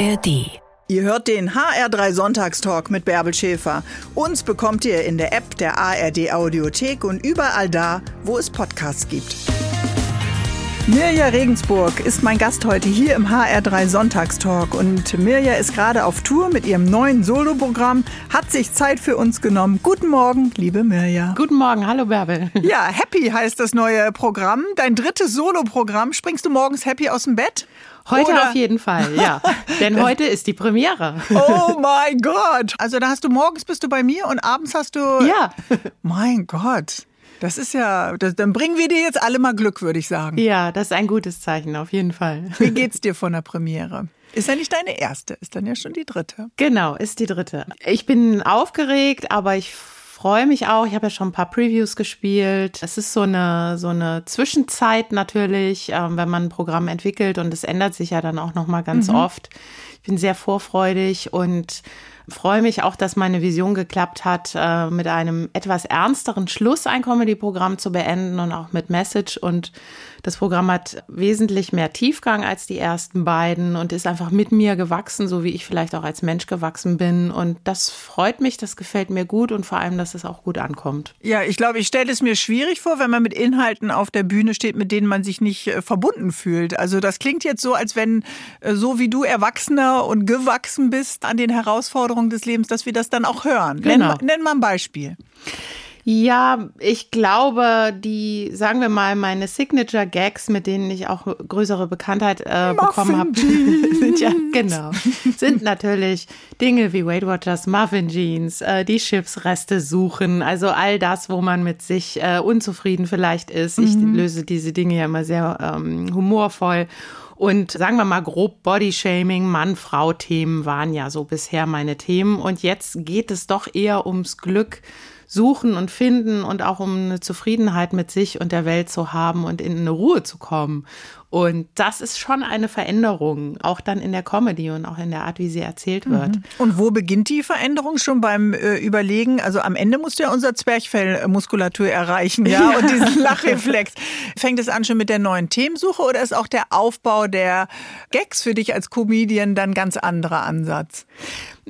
ARD. Ihr hört den HR3 Sonntagstalk mit Bärbel Schäfer. Uns bekommt ihr in der App der ARD Audiothek und überall da, wo es Podcasts gibt. Mirja Regensburg ist mein Gast heute hier im HR3 Sonntagstalk und Mirja ist gerade auf Tour mit ihrem neuen Soloprogramm, hat sich Zeit für uns genommen. Guten Morgen, liebe Mirja. Guten Morgen, hallo Bärbel. Ja, Happy heißt das neue Programm. Dein drittes Soloprogramm. Springst du morgens happy aus dem Bett? Heute Oder- auf jeden Fall, ja. Denn heute ist die Premiere. Oh mein Gott. Also da hast du morgens bist du bei mir und abends hast du. Ja. Mein Gott. Das ist ja, das, dann bringen wir dir jetzt alle mal Glück, würde ich sagen. Ja, das ist ein gutes Zeichen, auf jeden Fall. Wie geht's dir von der Premiere? Ist ja nicht deine erste, ist dann ja schon die dritte. Genau, ist die dritte. Ich bin aufgeregt, aber ich freue mich auch. Ich habe ja schon ein paar Previews gespielt. Es ist so eine, so eine Zwischenzeit natürlich, ähm, wenn man ein Programm entwickelt und es ändert sich ja dann auch nochmal ganz oft. Ich bin sehr vorfreudig und freue mich auch, dass meine Vision geklappt hat, äh, mit einem etwas ernsteren Schluss ein Comedy-Programm zu beenden und auch mit Message. Und das Programm hat wesentlich mehr Tiefgang als die ersten beiden und ist einfach mit mir gewachsen, so wie ich vielleicht auch als Mensch gewachsen bin. Und das freut mich, das gefällt mir gut und vor allem, dass es auch gut ankommt. Ja, ich glaube, ich stelle es mir schwierig vor, wenn man mit Inhalten auf der Bühne steht, mit denen man sich nicht äh, verbunden fühlt. Also das klingt jetzt so, als wenn äh, so wie du erwachsener und gewachsen bist an den Herausforderungen des Lebens, dass wir das dann auch hören. Nenn, Genau. mal- nenn mal ein Beispiel. Ja, ich glaube, die, sagen wir mal, meine Signature Gags, mit denen ich auch größere Bekanntheit äh, bekommen habe, sind ja, genau, sind natürlich Dinge wie Weight Watchers, Muffin Jeans, äh, die Chipsreste suchen, also all das, wo man mit sich äh, unzufrieden vielleicht ist. Ich löse diese Dinge ja immer sehr ähm, humorvoll. Und sagen wir mal grob Bodyshaming, Mann-Frau-Themen waren ja so bisher meine Themen. Und jetzt geht es doch eher ums Glück suchen und finden und auch um eine Zufriedenheit mit sich und der Welt zu haben und in eine Ruhe zu kommen. Und das ist schon eine Veränderung, auch dann in der Comedy und auch in der Art, wie sie erzählt wird. Und wo beginnt die Veränderung? Schon beim äh, Überlegen, also am Ende musst du ja unser Zwerchfellmuskulatur erreichen, ja, und diesen Lachreflex. Fängt es an schon mit der neuen Themensuche oder ist auch der Aufbau der Gags für dich als Comedian dann ganz anderer Ansatz?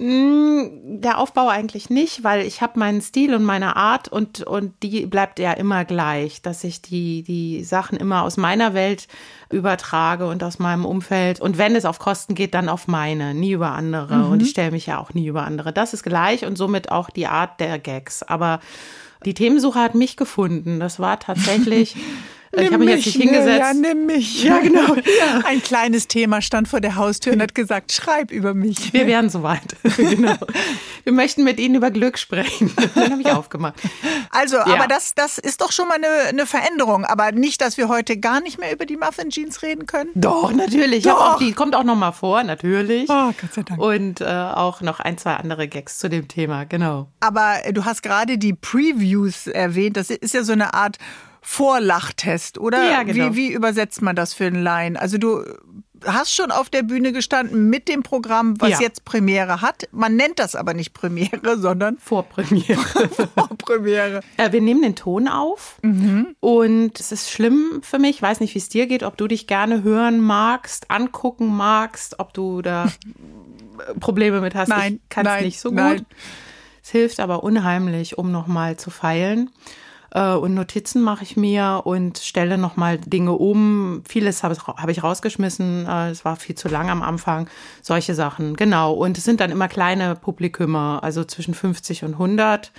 Mm, Der Aufbau eigentlich nicht, weil ich habe meinen Stil und meine Art und, und die bleibt ja immer gleich, dass ich die, die Sachen immer aus meiner Welt übertrage und aus meinem Umfeld. Und wenn es auf Kosten geht, dann auf meine, nie über andere. Und ich stelle mich ja auch nie über andere. Das ist gleich und somit auch die Art der Gags. Aber die Themensuche hat mich gefunden. Das war tatsächlich. ich habe mich jetzt nicht hingesetzt. Ja, nimm mich. Ja, genau. Ein kleines Thema stand vor der Haustür und hat gesagt, schreib über mich. Wir wären soweit. genau. Wir möchten mit Ihnen über Glück sprechen. Dann habe ich aufgemacht. Also, aber das, das ist doch schon mal eine, eine Veränderung. Aber nicht, dass wir heute gar nicht mehr über die Muffin Jeans reden können. Doch, natürlich. Doch. Auch, die kommt auch noch mal vor, natürlich. Oh, Gott sei Dank. Und äh, auch noch ein, zwei andere Gags zu dem Thema, genau. Aber äh, du hast gerade die Previews erwähnt. Das ist ja so eine Art Vorlachtest, oder? Ja, genau. Wie, wie übersetzt man das für einen Laien? Also du hast schon auf der Bühne gestanden mit dem Programm, was Ja. jetzt Premiere hat. Man nennt das aber nicht Premiere, sondern Vorpremiere. Vorpremiere. äh, wir nehmen den Ton auf und es ist schlimm für mich. Ich weiß nicht, wie es dir geht, ob du dich gerne hören magst, angucken magst, ob du da Probleme mit hast. Nein, ich kann es nicht so gut. nein. Es hilft aber unheimlich, um nochmal zu feilen. Äh, Und Notizen mache ich mir und stelle nochmal Dinge um. Vieles habe ich, habe ich rausgeschmissen. äh, Es war viel zu lang am Anfang. Solche Sachen, genau. Und es sind dann immer kleine Publikümer, also zwischen 50 und 100.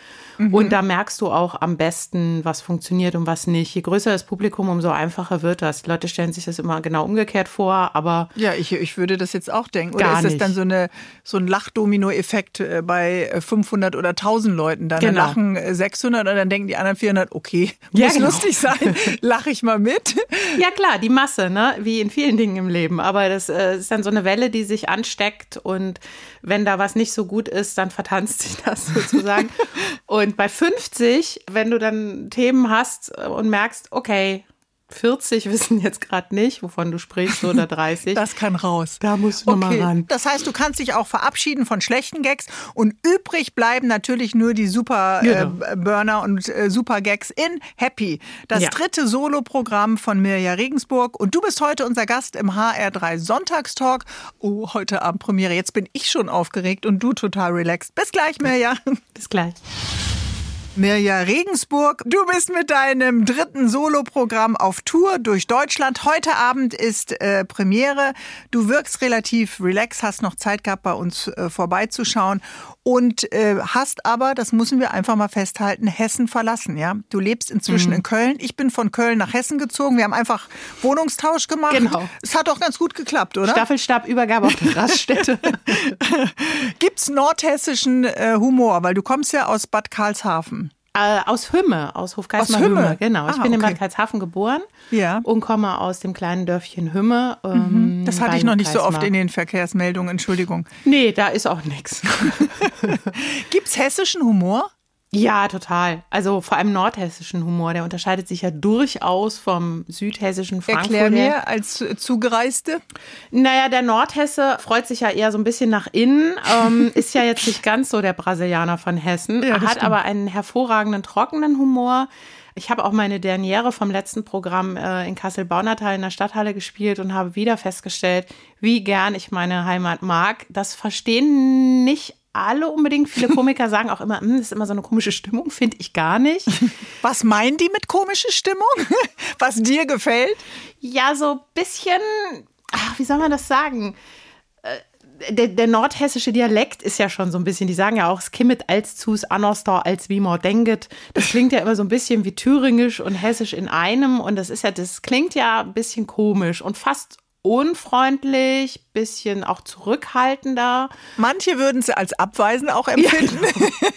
Und da merkst du auch am besten, was funktioniert und was nicht. Je größer das Publikum, umso einfacher wird das. Die Leute stellen sich das immer genau umgekehrt vor, aber Ja, ich, ich würde das jetzt auch denken. Oder ist das dann so, eine, so ein Lachdomino-Effekt äh, bei äh, 500 oder 1000 Leuten? Dann Genau. lachen äh, 600 und dann denken die anderen 400, okay, Ja, muss genau. lustig sein, lache ich mal mit. Ja klar, die Masse, ne? wie in vielen Dingen im Leben. Aber das äh, ist dann so eine Welle, die sich ansteckt und wenn da was nicht so gut ist, dann vertanzt sich das sozusagen. und bei 50, wenn du dann Themen hast und merkst, okay, 40 wissen jetzt gerade nicht, wovon du sprichst, oder 30. Das kann raus. Da musst du okay. nochmal ran. Das heißt, du kannst dich auch verabschieden von schlechten Gags und übrig bleiben natürlich nur die Super genau. äh, Burner und äh, Super Gags in Happy. Das ja. dritte Soloprogramm von Mirja Regensburg und du bist heute unser Gast im HR3 Sonntagstalk. Oh, heute Abend Premiere. Jetzt bin ich schon aufgeregt und du total relaxed. Bis gleich, Mirja. Bis gleich. Mirja Regensburg, du bist mit deinem dritten Soloprogramm auf Tour durch Deutschland. Heute Abend ist äh, Premiere. Du wirkst relativ relaxed, hast noch Zeit gehabt, bei uns äh, vorbeizuschauen und äh, hast aber, das müssen wir einfach mal festhalten, Hessen verlassen. Ja, du lebst inzwischen mhm. in Köln. Ich bin von Köln nach Hessen gezogen. Wir haben einfach Wohnungstausch gemacht. Genau. Es hat auch ganz gut geklappt, oder? Staffelstabübergabe auf der Raststätte. Gibt's nordhessischen äh, Humor, weil du kommst ja aus Bad Karlshafen. Äh, aus Hümme, aus Hofgeismar aus Hümme. Hümme. Genau. Ich ah, bin okay. in Bad Karlshafen geboren ja. und komme aus dem kleinen Dörfchen Hümme. Ähm, das hatte ich noch nicht so oft in den Verkehrsmeldungen, Entschuldigung. Nee, da ist auch nichts. Gibt's hessischen Humor? Ja, total. Also vor allem nordhessischen Humor, der unterscheidet sich ja durchaus vom südhessischen Frankfurt. Erklär mir als Zugereiste. Naja, der Nordhesse freut sich ja eher so ein bisschen nach innen, ähm, ist ja jetzt nicht ganz so der Brasilianer von Hessen, ja, hat stimmt. aber einen hervorragenden trockenen Humor. Ich habe auch meine Derniere vom letzten Programm äh, in Kassel-Baunatal in der Stadthalle gespielt und habe wieder festgestellt, wie gern ich meine Heimat mag. Das verstehen nicht alle unbedingt. Viele Komiker sagen auch immer, hm, das ist immer so eine komische Stimmung, finde ich gar nicht. Was meinen die mit komische Stimmung? Was dir gefällt? Ja, so ein bisschen, ach, wie soll man das sagen? Äh, der, der, nordhessische Dialekt ist ja schon so ein bisschen, die sagen ja auch, es kimmet als zus anostor als wie man denket. Das klingt ja immer so ein bisschen wie thüringisch und hessisch in einem und das ist ja, das klingt ja ein bisschen komisch und fast unfreundlich, bisschen auch zurückhaltender. Manche würden es als abweisend auch empfinden. Ja, genau.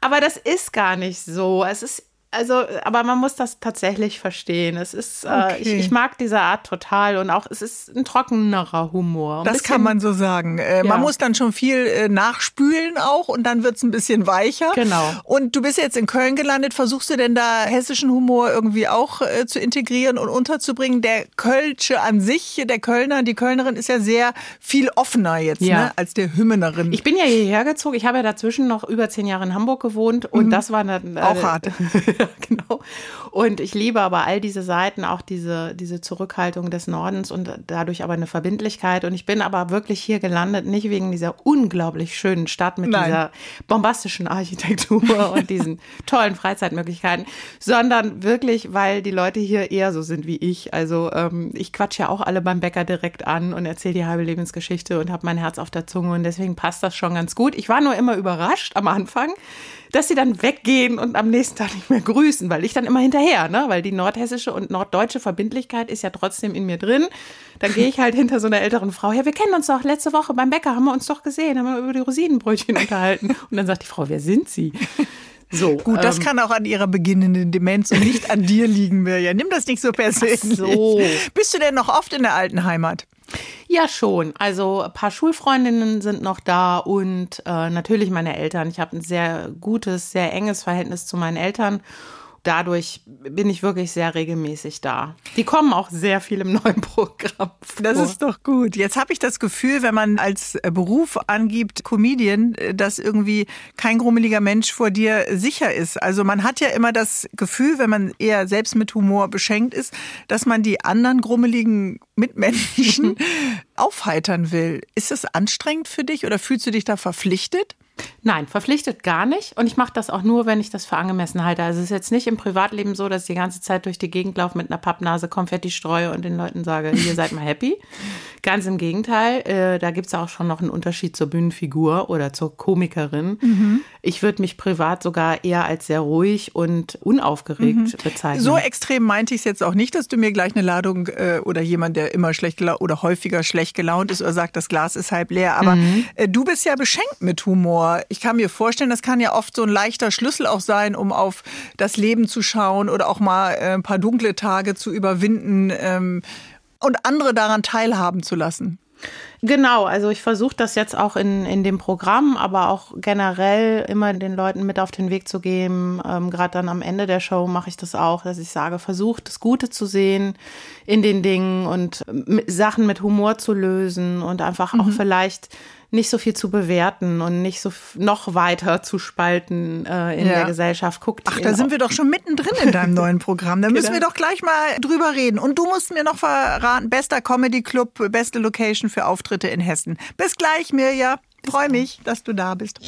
Aber das ist gar nicht so. Es ist also, aber man muss das tatsächlich verstehen. Es ist, okay. äh, ich, ich, mag diese Art total und auch es ist ein trockenerer Humor. Ein das bisschen, kann man so sagen. Äh, ja. Man muss dann schon viel äh, nachspülen auch und dann wird es ein bisschen weicher. Genau. Und du bist jetzt in Köln gelandet. Versuchst du denn da hessischen Humor irgendwie auch äh, zu integrieren und unterzubringen? Der Kölsche an sich, der Kölner, die Kölnerin ist ja sehr viel offener jetzt ja. ne, als der Hümmenerin. Ich bin ja hierher gezogen. Ich habe ja dazwischen noch über zehn Jahre in Hamburg gewohnt und mhm. das war dann äh, auch hart. genau. Und ich liebe aber all diese Seiten, auch diese, diese Zurückhaltung des Nordens und dadurch aber eine Verbindlichkeit. Und ich bin aber wirklich hier gelandet, nicht wegen dieser unglaublich schönen Stadt mit Nein. dieser bombastischen Architektur und diesen tollen Freizeitmöglichkeiten, sondern wirklich, weil die Leute hier eher so sind wie ich. Also ähm, ich quatsche ja auch alle beim Bäcker direkt an und erzähle die halbe Lebensgeschichte und habe mein Herz auf der Zunge und deswegen passt das schon ganz gut. Ich war nur immer überrascht am Anfang, dass sie dann weggehen und am nächsten Tag nicht mehr grüßen, weil ich dann immer hinterher, ne? Weil die nordhessische und norddeutsche Verbindlichkeit ist ja trotzdem in mir drin. Dann gehe ich halt hinter so einer älteren Frau. Ja, wir kennen uns doch. Letzte Woche beim Bäcker haben wir uns doch gesehen, haben wir über die Rosinenbrötchen unterhalten. Und dann sagt die Frau, wer sind Sie? So, Gut, das ähm, kann auch an ihrer beginnenden Demenz und nicht an dir liegen, Mirja. Nimm das nicht so persönlich. So. Bist du denn noch oft in der alten Heimat? Ja, schon. Also ein paar Schulfreundinnen sind noch da und äh, natürlich meine Eltern. Ich habe ein sehr gutes, sehr enges Verhältnis zu meinen Eltern dadurch bin ich wirklich sehr regelmäßig da. Die kommen auch sehr viel im neuen Programm. Vor. Das ist doch gut. Jetzt habe ich das Gefühl, wenn man als Beruf angibt, Comedian, dass irgendwie kein grummeliger Mensch vor dir sicher ist. Also man hat ja immer das Gefühl, wenn man eher selbst mit Humor beschenkt ist, dass man die anderen grummeligen Mitmenschen aufheitern will. Ist das anstrengend für dich oder fühlst du dich da verpflichtet? Nein, verpflichtet gar nicht. Und ich mache das auch nur, wenn ich das für angemessen halte. Also es ist jetzt nicht im Privatleben so, dass ich die ganze Zeit durch die Gegend laufe mit einer Pappnase Konfetti streue und den Leuten sage, ihr seid mal happy. Ganz im Gegenteil, äh, da gibt es auch schon noch einen Unterschied zur Bühnenfigur oder zur Komikerin. Mhm. Ich würde mich privat sogar eher als sehr ruhig und unaufgeregt mhm. bezeichnen. So extrem meinte ich es jetzt auch nicht, dass du mir gleich eine Ladung äh, oder jemand, der immer schlecht oder häufiger schlecht gelaunt ist oder sagt, das Glas ist halb leer. Aber mhm. äh, du bist ja beschenkt mit Humor. Ich kann mir vorstellen, das kann ja oft so ein leichter Schlüssel auch sein, um auf das Leben zu schauen oder auch mal äh, ein paar dunkle Tage zu überwinden. Ähm, und andere daran teilhaben zu lassen. Genau, also ich versuche das jetzt auch in, in dem Programm, aber auch generell immer den Leuten mit auf den Weg zu geben. Ähm, Gerade dann am Ende der Show mache ich das auch, dass ich sage, versucht das Gute zu sehen in den Dingen und Sachen mit Humor zu lösen und einfach mhm. auch vielleicht nicht so viel zu bewerten und nicht so noch weiter zu spalten äh, in ja. der Gesellschaft. Guckt Ach, da sind wir doch schon mittendrin in deinem neuen Programm. Da müssen genau. wir doch gleich mal drüber reden. Und du musst mir noch verraten, bester Comedy Club, beste Location für Auftritte in Hessen. Bis gleich, Mirja. Freue mich, dass du da bist.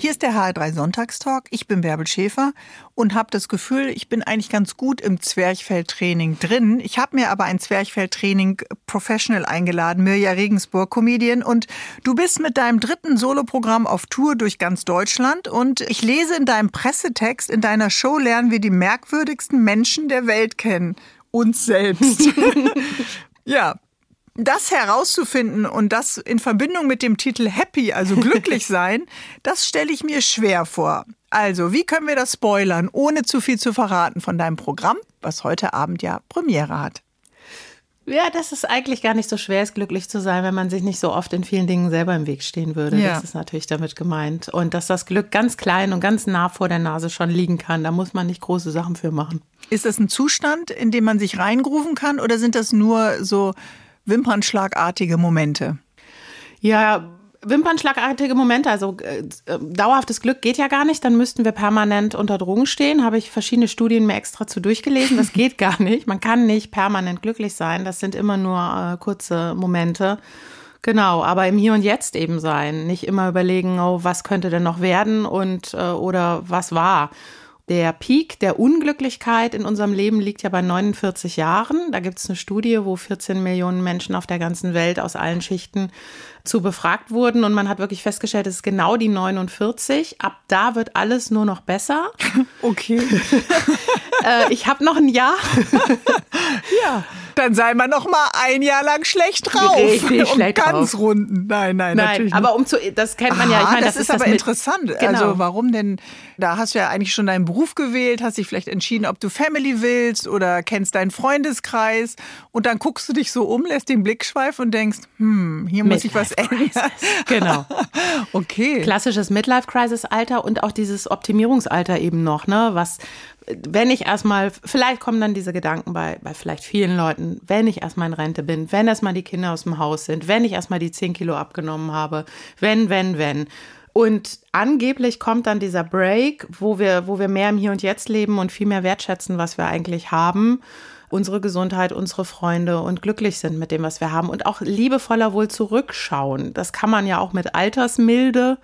Hier ist der HR3 Sonntagstalk. Ich bin Bärbel Schäfer und habe das Gefühl, ich bin eigentlich ganz gut im Zwerchfelltraining drin. Ich habe mir aber ein Zwerchfelltraining Professional eingeladen, Mirja Regensburg, Comedian. Und du bist mit deinem dritten Soloprogramm auf Tour durch ganz Deutschland. Und ich lese in deinem Pressetext, in deiner Show lernen wir die merkwürdigsten Menschen der Welt kennen. Uns selbst. ja, das herauszufinden und das in Verbindung mit dem Titel Happy, also glücklich sein, das stelle ich mir schwer vor. Also, wie können wir das spoilern, ohne zu viel zu verraten von deinem Programm, was heute Abend ja Premiere hat? Ja, das ist eigentlich gar nicht so schwer, es glücklich zu sein, wenn man sich nicht so oft in vielen Dingen selber im Weg stehen würde. Ja. Das ist natürlich damit gemeint. Und dass das Glück ganz klein und ganz nah vor der Nase schon liegen kann, da muss man nicht große Sachen für machen. Ist das ein Zustand, in dem man sich reingrufen kann oder sind das nur so wimpernschlagartige Momente? Ja, Wimpernschlagartige Momente, also äh, dauerhaftes Glück geht ja gar nicht, dann müssten wir permanent unter Drogen stehen. Habe ich verschiedene Studien mir extra zu durchgelesen. Das geht gar nicht. Man kann nicht permanent glücklich sein. Das sind immer nur äh, kurze Momente. Genau, aber im Hier und Jetzt eben sein. Nicht immer überlegen, oh, was könnte denn noch werden und äh, oder was war. Der Peak der Unglücklichkeit in unserem Leben liegt ja bei 49 Jahren. Da gibt es eine Studie, wo 14 Millionen Menschen auf der ganzen Welt aus allen Schichten zu befragt wurden. Und man hat wirklich festgestellt, es ist genau die 49. Ab da wird alles nur noch besser. Okay. äh, ich habe noch ein Jahr. ja dann sei man noch mal ein Jahr lang schlecht drauf. Richtig um schlecht ganz drauf. runden. Nein, nein, nein. natürlich. Aber um zu, das kennt man Aha, ja. Ich meine, das, das ist, aber das interessant. Genau. Also warum denn? Da hast du ja eigentlich schon deinen Beruf gewählt, hast dich vielleicht entschieden, ob du Family willst oder kennst deinen Freundeskreis und dann guckst du dich so um, lässt den Blick schweifen und denkst, hm, hier muss ich was Genau. okay. Klassisches Midlife-Crisis-Alter und auch dieses Optimierungsalter eben noch, ne? Was wenn ich erstmal, vielleicht kommen dann diese Gedanken bei, bei vielleicht vielen Leuten, wenn ich erstmal in Rente bin, wenn erstmal die Kinder aus dem Haus sind, wenn ich erstmal die 10 Kilo abgenommen habe, wenn, wenn, wenn. Und angeblich kommt dann dieser Break, wo wir, wo wir mehr im Hier und Jetzt leben und viel mehr wertschätzen, was wir eigentlich haben unsere Gesundheit, unsere Freunde und glücklich sind mit dem, was wir haben und auch liebevoller wohl zurückschauen. Das kann man ja auch mit Altersmilde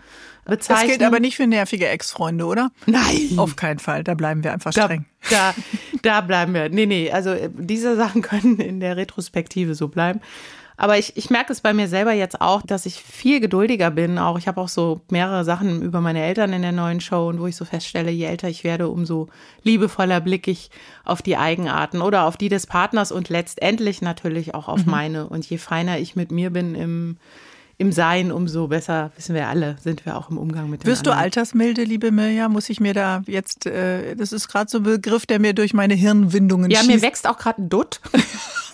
bezeichnen. Das gilt aber nicht für nervige Ex-Freunde, oder? Nein. Auf keinen Fall. Da bleiben wir einfach streng. Da, da, da bleiben wir. Nee, nee. Also äh, diese Sachen können in der Retrospektive so bleiben. Aber ich, ich merke es bei mir selber jetzt auch, dass ich viel geduldiger bin. Auch ich habe auch so mehrere Sachen über meine Eltern in der neuen Show und wo ich so feststelle, je älter ich werde, umso liebevoller blicke ich auf die Eigenarten oder auf die des Partners und letztendlich natürlich auch auf mhm. meine. Und je feiner ich mit mir bin im im Sein, umso besser, wissen wir alle, sind wir auch im Umgang mit dem Wirst anderen. du altersmilde, liebe Mirja? Muss ich mir da jetzt, äh, das ist gerade so ein Begriff, der mir durch meine Hirnwindungen Ja, schießt. mir wächst auch gerade ein Dutt.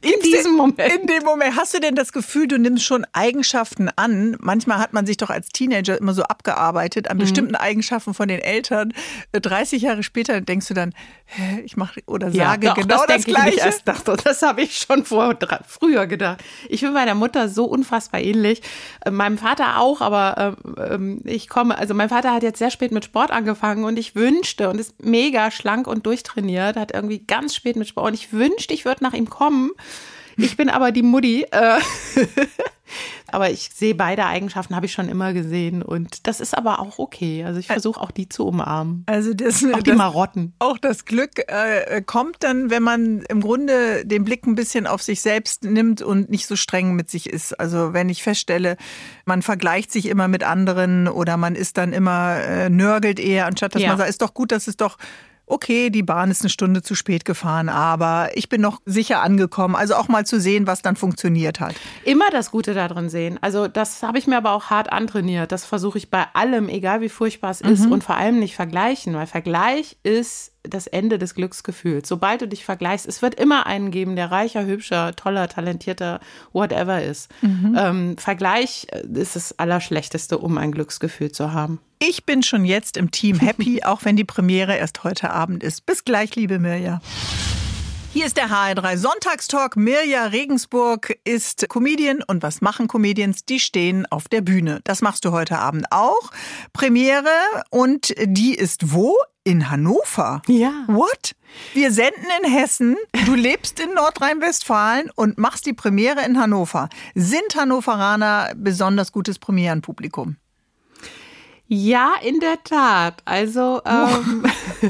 in diesem Moment. In dem Moment. Hast du denn das Gefühl, du nimmst schon Eigenschaften an? Manchmal hat man sich doch als Teenager immer so abgearbeitet an mhm. bestimmten Eigenschaften von den Eltern. 30 äh, Jahre später denkst du dann, hä, ich mache oder sage ja, doch, genau das, das Gleiche. Ich erst dachte, das habe ich schon vor, früher gedacht. Ich bin meiner Mutter so unfassbar ähnlich. Äh, meinem Vater auch, aber äh, ich komme, also mein Vater hat jetzt sehr spät mit Sport angefangen und ich wünschte und ist mega schlank und durchtrainiert, hat irgendwie ganz spät mit Sport und ich wünschte, ich würde nach ihm kommen. Ich bin aber die Mutti. Äh, aber ich sehe beide Eigenschaften, habe ich schon immer gesehen. Und das ist aber auch okay. Also ich versuche auch die zu umarmen. Also das, auch die das, Marotten. Auch das Glück äh, kommt dann, wenn man im Grunde den Blick ein bisschen auf sich selbst nimmt und nicht so streng mit sich ist. Also wenn ich feststelle, man vergleicht sich immer mit anderen oder man ist dann immer äh, nörgelt eher, anstatt dass ja. man sagt, ist doch gut, dass es doch okay, die Bahn ist eine Stunde zu spät gefahren, aber ich bin noch sicher angekommen. Also auch mal zu sehen, was dann funktioniert hat. Immer das Gute darin sehen. Also das habe ich mir aber auch hart antrainiert. Das versuche ich bei allem, egal wie furchtbar es mhm. ist und vor allem nicht vergleichen, weil Vergleich ist das Ende des Glücksgefühls. Sobald du dich vergleichst, es wird immer einen geben, der reicher, hübscher, toller, talentierter, whatever ist. Mhm. Ähm, Vergleich ist das Allerschlechteste, um ein Glücksgefühl zu haben. Ich bin schon jetzt im Team Happy, auch wenn die Premiere erst heute Abend ist. Bis gleich, liebe Mirja. Hier ist der HR3 Sonntagstalk. Mirja Regensburg ist Comedian und was machen Comedians? Die stehen auf der Bühne. Das machst du heute Abend auch. Premiere und die ist wo? In Hannover. Ja. What? Wir senden in Hessen. Du lebst in Nordrhein-Westfalen und machst die Premiere in Hannover. Sind Hannoveraner besonders gutes Premierenpublikum? Ja, in der Tat. Also ähm,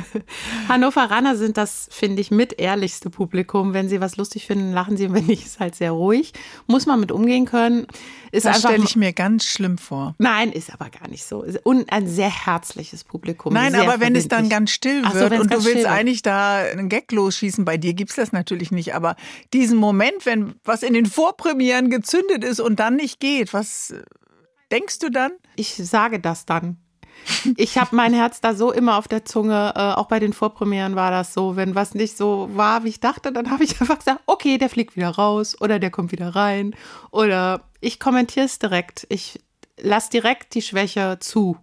Hannoveraner sind das, finde ich, mit ehrlichste Publikum. Wenn sie was lustig finden, lachen sie. Und wenn nicht, ist halt sehr ruhig. Muss man mit umgehen können. Ist das stelle ich mir ganz schlimm vor. Nein, ist aber gar nicht so. Und ein sehr herzliches Publikum. Nein, aber wenn es dann ganz still wird so, und du willst eigentlich da einen Gag losschießen, bei dir gibt es das natürlich nicht. Aber diesen Moment, wenn was in den Vorpremieren gezündet ist und dann nicht geht, was denkst du dann? Ich sage das dann. Ich habe mein Herz da so immer auf der Zunge. Äh, auch bei den Vorpremieren war das so. Wenn was nicht so war, wie ich dachte, dann habe ich einfach gesagt, okay, der fliegt wieder raus oder der kommt wieder rein. Oder ich kommentiere es direkt. Ich lasse direkt die Schwäche zu.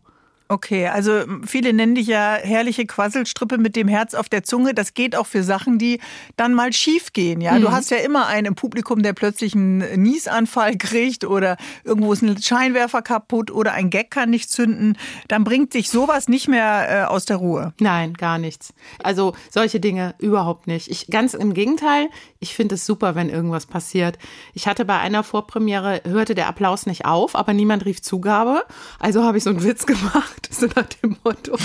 Okay, also viele nennen dich ja herrliche Quasselstrippe mit dem Herz auf der Zunge. Das geht auch für Sachen, die dann mal schief gehen. Ja, mhm. du hast ja immer einen im Publikum, der plötzlich einen Niesanfall kriegt oder irgendwo ist ein Scheinwerfer kaputt oder ein Gag kann nicht zünden. Dann bringt dich sowas nicht mehr äh, aus der Ruhe. Nein, gar nichts. Also solche Dinge überhaupt nicht. Ich ganz im Gegenteil. Ich finde es super, wenn irgendwas passiert. Ich hatte bei einer Vorpremiere hörte der Applaus nicht auf, aber niemand rief Zugabe. Also habe ich so einen Witz gemacht so nach dem Motto.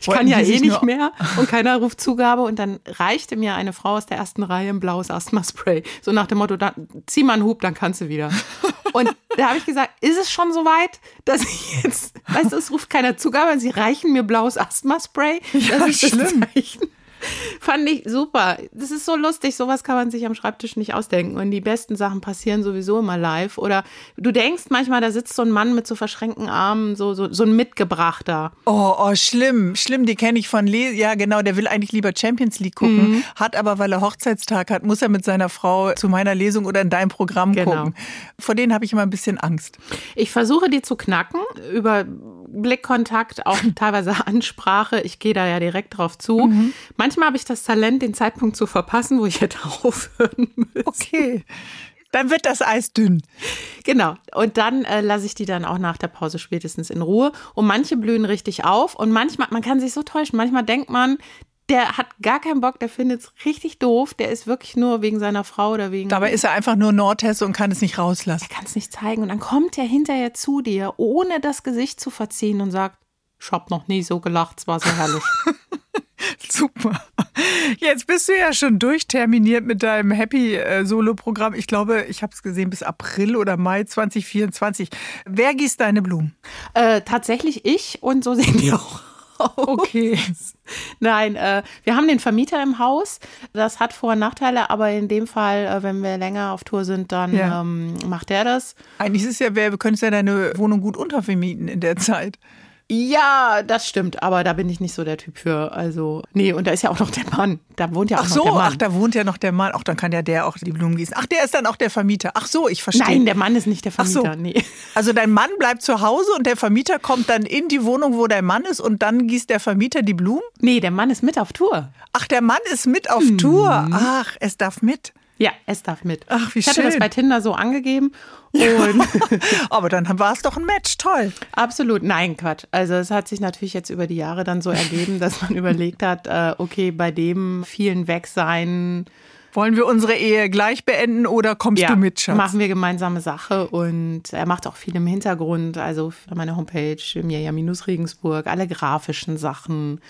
Ich kann ja eh nicht mehr und keiner ruft Zugabe. Und dann reichte mir eine Frau aus der ersten Reihe ein blaues Asthma-Spray. So nach dem Motto, dann, zieh mal einen Hub, dann kannst du wieder. Und da habe ich gesagt, ist es schon so weit, dass ich jetzt, weißt du, es ruft keiner Zugabe, sie reichen mir blaues Asthma-Spray. Das ja, ist schlimm. Das Zeichen. Fand ich super. Das ist so lustig. Sowas kann man sich am Schreibtisch nicht ausdenken. Und die besten Sachen passieren sowieso immer live. Oder du denkst manchmal, da sitzt so ein Mann mit so verschränkten Armen, so, so, so ein Mitgebrachter. Oh, oh, schlimm. Schlimm. Die kenne ich von Le Ja, genau. Der will eigentlich lieber Champions League gucken. Mhm. Hat aber, weil er Hochzeitstag hat, muss er mit seiner Frau zu meiner Lesung oder in deinem Programm genau. gucken. Vor denen habe ich immer ein bisschen Angst. Ich versuche die zu knacken über Blickkontakt, auch teilweise Ansprache. Ich gehe da ja direkt drauf zu. Mhm. Manchmal habe ich das Talent, den Zeitpunkt zu verpassen, wo ich hätte aufhören müssen. Okay. Dann wird das Eis dünn. Genau. Und dann äh, lasse ich die dann auch nach der Pause spätestens in Ruhe. Und manche blühen richtig auf. Und manchmal, man kann sich so täuschen. Manchmal denkt man, der hat gar keinen Bock, der findet es richtig doof. Der ist wirklich nur wegen seiner Frau oder wegen. Dabei ist er einfach nur Nordhesse und kann es nicht rauslassen. Er kann es nicht zeigen. Und dann kommt er hinterher zu dir, ohne das Gesicht zu verziehen und sagt: Ich hab noch nie so gelacht, es war so herrlich. Super. Jetzt bist du ja schon durchterminiert mit deinem Happy-Solo-Programm. Ich glaube, ich habe es gesehen bis April oder Mai 2024. Wer gießt deine Blumen? Äh, tatsächlich ich und so sehen die auch Okay. Nein, äh, wir haben den Vermieter im Haus. Das hat Vor- und Nachteile, aber in dem Fall, äh, wenn wir länger auf Tour sind, dann ja. ähm, macht er das. Eigentlich ist es ja, wer könntest ja deine Wohnung gut untervermieten in der Zeit. Ja, das stimmt, aber da bin ich nicht so der Typ für. Also, nee, und da ist ja auch noch der Mann. Da wohnt ja auch ach noch so, der Mann. Ach, da wohnt ja noch der Mann. Ach, dann kann ja der auch die Blumen gießen. Ach, der ist dann auch der Vermieter. Ach so, ich verstehe. Nein, der Mann ist nicht der Vermieter. Ach so. Nee. Also dein Mann bleibt zu Hause und der Vermieter kommt dann in die Wohnung, wo dein Mann ist und dann gießt der Vermieter die Blumen? Nee, der Mann ist mit auf Tour. Ach, der Mann ist mit auf mhm. Tour. Ach, es darf mit. Ja, es darf mit. Ach, wie ich schön. Ich hatte das bei Tinder so angegeben. Aber dann war es doch ein Match, toll. Absolut, nein, Quatsch. Also es hat sich natürlich jetzt über die Jahre dann so ergeben, dass man überlegt hat, äh, okay, bei dem vielen Wegsein. Wollen wir unsere Ehe gleich beenden oder kommst ja, du mit, Schatz? machen wir gemeinsame Sache und er macht auch viel im Hintergrund, also für meine Homepage, Mirja-Regensburg, alle grafischen Sachen.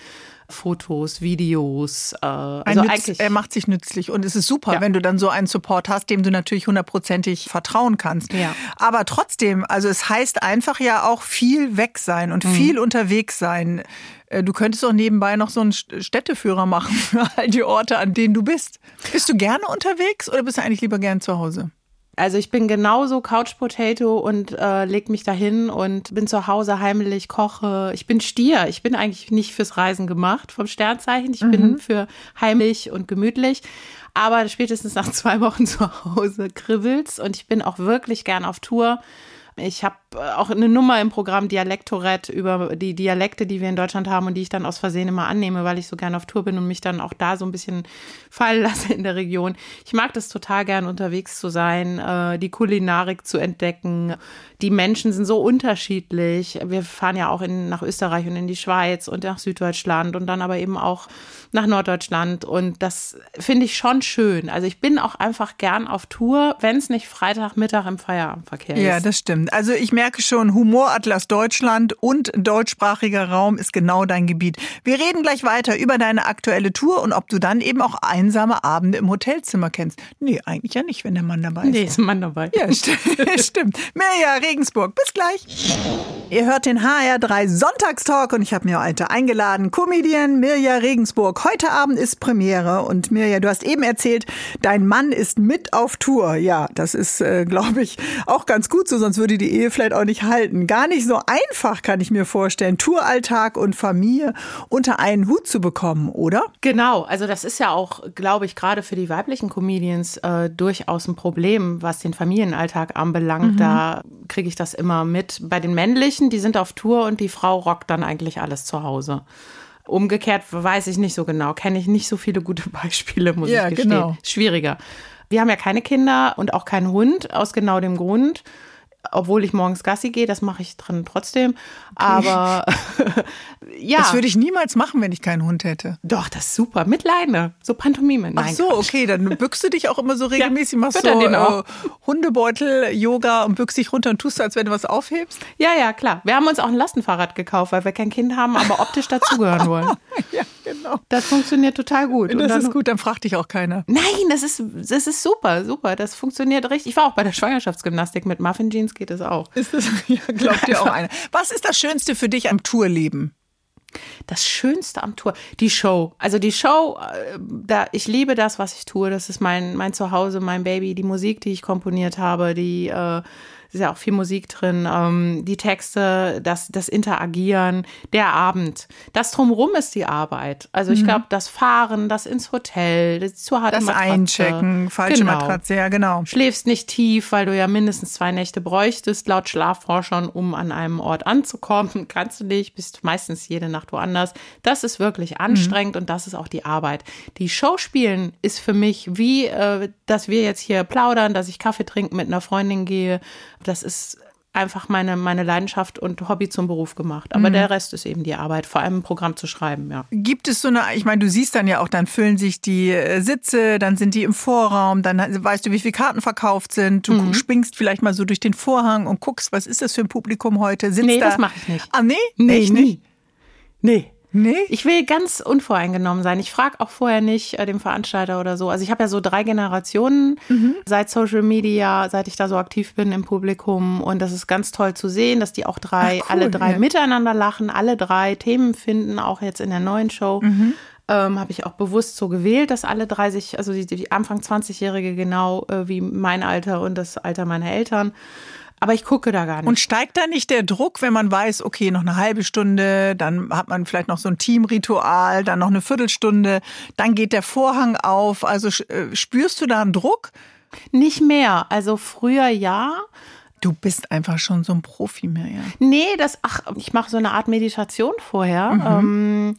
Fotos, Videos. Äh, also Nütz, eigentlich, er macht sich nützlich und es ist super, ja. wenn du dann so einen Support hast, dem du natürlich hundertprozentig vertrauen kannst. Ja. Aber trotzdem, also es heißt einfach ja auch viel weg sein und mhm. viel unterwegs sein. Äh, du könntest auch nebenbei noch so einen Städteführer machen für all die Orte, an denen du bist. Bist du gerne unterwegs oder bist du eigentlich lieber gern zu Hause? Also ich bin genauso Couch Potato und äh, leg mich dahin und bin zu Hause heimlich, koche. Ich bin Stier. Ich bin eigentlich nicht fürs Reisen gemacht vom Sternzeichen. Ich mhm. bin für heimlich und gemütlich. Aber spätestens nach zwei Wochen zu Hause kribbelt's und ich bin auch wirklich gern auf Tour. Ich habe äh, auch eine Nummer im Programm Dialektorett über die Dialekte, die wir in Deutschland haben und die ich dann aus Versehen immer annehme, weil ich so gerne auf Tour bin und mich dann auch da so ein bisschen fallen lasse in der Region. Ich mag das total gern unterwegs zu sein, äh, die Kulinarik zu entdecken. Die Menschen sind so unterschiedlich. Wir fahren ja auch in, nach Österreich und in die Schweiz und nach Süddeutschland und dann aber eben auch nach Norddeutschland. Und das finde ich schon schön. Also ich bin auch einfach gern auf Tour, wenn es nicht Freitagmittag im Feierabendverkehr ist. Ja, das stimmt. Also ich merke schon, Humoratlas Deutschland und deutschsprachiger Raum ist genau dein Gebiet. Wir reden gleich weiter über deine aktuelle Tour und ob du dann eben auch einsame Abende im Hotelzimmer kennst. Nee, eigentlich ja nicht, wenn der Mann dabei ist. Nee, ist ein Mann dabei. Ja, st stimmt. Mirja Regensburg, bis gleich. Ihr hört den HR3 Sonntagstalk und ich habe mir heute eingeladen, Comedian Mirja Regensburg. Heute Abend ist Premiere und Mirja, du hast eben erzählt, dein Mann ist mit auf Tour. Ja, das ist, äh, glaube ich, auch ganz gut so, sonst würde die Ehe vielleicht auch nicht halten. Gar nicht so einfach, kann ich mir vorstellen, Touralltag und Familie unter einen Hut zu bekommen, oder? Genau, also das ist ja auch, glaube ich, gerade für die weiblichen Comedians äh, durchaus ein Problem, was den Familienalltag anbelangt. Mhm. Da kriege ich das immer mit. Bei den männlichen, die sind auf Tour und die Frau rockt dann eigentlich alles zu Hause. Umgekehrt weiß ich nicht so genau, kenne ich nicht so viele gute Beispiele, muss ja, ich gestehen. Genau. Schwieriger. Wir haben ja keine Kinder und auch keinen Hund, aus genau dem Grund obwohl ich morgens Gassi gehe, das mache ich drin trotzdem. Aber ja. Das würde ich niemals machen, wenn ich keinen Hund hätte. Doch, das ist super. Mit Leine. So Pantomime. Nein, Ach so, Quatsch. okay. Dann bückst du dich auch immer so regelmäßig, ja, machst so äh, Hundebeutel, Yoga und bückst dich runter und tust als wenn du was aufhebst? Ja, ja, klar. Wir haben uns auch ein Lastenfahrrad gekauft, weil wir kein Kind haben, aber optisch dazugehören wollen. ja, genau. Das funktioniert total gut. Das dann, ist gut, dann fragt dich auch keiner. Nein, das ist, das ist super, super. Das funktioniert richtig. Ich war auch bei der Schwangerschaftsgymnastik mit Muffin Jeans geht es auch. Ist das, ja, glaubt dir auch einer. Was ist das Schönste für dich am Tourleben? Das Schönste am Tour, die Show. Also die Show, äh, da, ich liebe das, was ich tue. Das ist mein, mein Zuhause, mein Baby, die Musik, die ich komponiert habe, die äh, ist ja auch viel Musik drin, ähm, die Texte, das, das Interagieren, der Abend. Das drumrum ist die Arbeit. Also ich mhm. glaube, das Fahren, das ins Hotel, das zu harte Das Matratze. Einchecken, falsche genau. Matratze, ja genau. Schläfst nicht tief, weil du ja mindestens zwei Nächte bräuchtest, laut Schlafforschern, um an einem Ort anzukommen. Kannst du nicht, bist meistens jede Nacht woanders. Das ist wirklich mhm. anstrengend mhm. und das ist auch die Arbeit. Die Showspielen ist für mich wie, äh, dass wir jetzt hier plaudern, dass ich Kaffee trinken mit einer Freundin gehe, das ist einfach meine, meine Leidenschaft und Hobby zum Beruf gemacht. Aber mhm. der Rest ist eben die Arbeit, vor allem ein Programm zu schreiben, ja. Gibt es so eine, ich meine, du siehst dann ja auch, dann füllen sich die äh, Sitze, dann sind die im Vorraum, dann weißt du, wie viele Karten verkauft sind, du mhm. springst vielleicht mal so durch den Vorhang und guckst, was ist das für ein Publikum heute? Sitzt nee, da? das mache ich nicht. Ah, nee? Nee, Echt nicht? Nee. Nee? Ich will ganz unvoreingenommen sein. Ich frage auch vorher nicht äh, den Veranstalter oder so. Also ich habe ja so drei Generationen mhm. seit Social Media, seit ich da so aktiv bin im Publikum. Und das ist ganz toll zu sehen, dass die auch drei, Ach, cool, alle drei ja. miteinander lachen, alle drei Themen finden, auch jetzt in der neuen Show. Mhm. Ähm, habe ich auch bewusst so gewählt, dass alle drei sich, also die, die Anfang 20-Jährige genau äh, wie mein Alter und das Alter meiner Eltern aber ich gucke da gar nicht. Und steigt da nicht der Druck, wenn man weiß, okay, noch eine halbe Stunde, dann hat man vielleicht noch so ein Teamritual, dann noch eine Viertelstunde, dann geht der Vorhang auf. Also äh, spürst du da einen Druck? Nicht mehr. Also früher ja. Du bist einfach schon so ein Profi mehr, ja. Nee, das, ach, ich mache so eine Art Meditation vorher. Mhm. Ähm,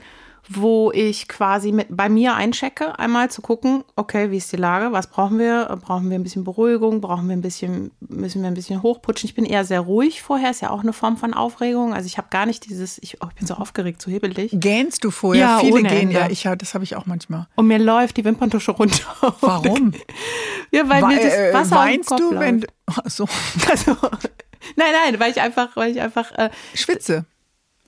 wo ich quasi mit bei mir einchecke, einmal zu gucken, okay, wie ist die Lage, was brauchen wir? Brauchen wir ein bisschen Beruhigung? Brauchen wir ein bisschen, müssen wir ein bisschen hochputschen? Ich bin eher sehr ruhig vorher, ist ja auch eine Form von Aufregung. Also ich habe gar nicht dieses, ich, oh, ich bin so aufgeregt, so hebelig. Gähnst du vorher? Ja, Viele gehen, ja, ich, das habe ich auch manchmal. Und mir läuft die Wimperntusche runter. Warum? ja, weil We mir das äh, Wasser Weinst du, läuft. wenn, ach so. Also, nein, nein, weil ich einfach, weil ich einfach äh, schwitze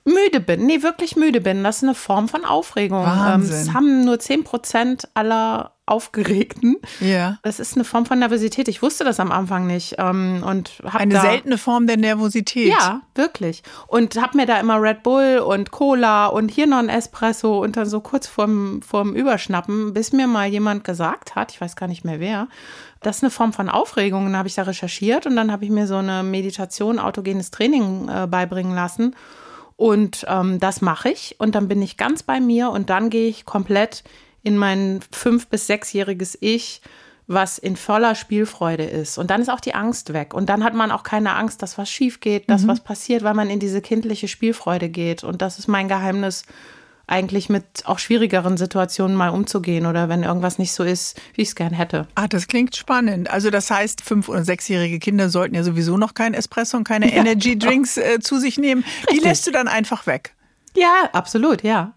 müde bin. Nee, wirklich müde bin. Das ist eine Form von Aufregung. Ähm, Wahnsinn. es haben nur 10 Prozent aller Aufgeregten. Ja. Das ist eine Form von Nervosität. Ich wusste das am Anfang nicht. Ähm, und hab Eine da, seltene Form der Nervosität. Ja, wirklich. Und hab mir da immer Red Bull und Cola und hier noch ein Espresso und dann so kurz vorm, vorm Überschnappen, bis mir mal jemand gesagt hat, ich weiß gar nicht mehr wer, das ist eine Form von Aufregung. Dann habe ich da recherchiert und dann habe ich mir so eine Meditation, autogenes Training äh, beibringen lassen. Und ähm, das mache ich und dann bin ich ganz bei mir und dann gehe ich komplett in mein fünf- bis sechsjähriges Ich, was in voller Spielfreude ist. Und dann ist auch die Angst weg. Und dann hat man auch keine Angst, dass was schief geht, dass was passiert, weil man in diese kindliche Spielfreude geht. Und das ist mein Geheimnis, eigentlich mit auch schwierigeren Situationen mal umzugehen oder wenn irgendwas nicht so ist, wie ich es gern hätte. Ah, das klingt spannend. Also das heißt, fünf- oder sechsjährige Kinder sollten ja sowieso noch kein Espresso und keine Energy Drinks äh, zu sich nehmen. Die lässt du dann einfach weg. Ja, absolut, ja.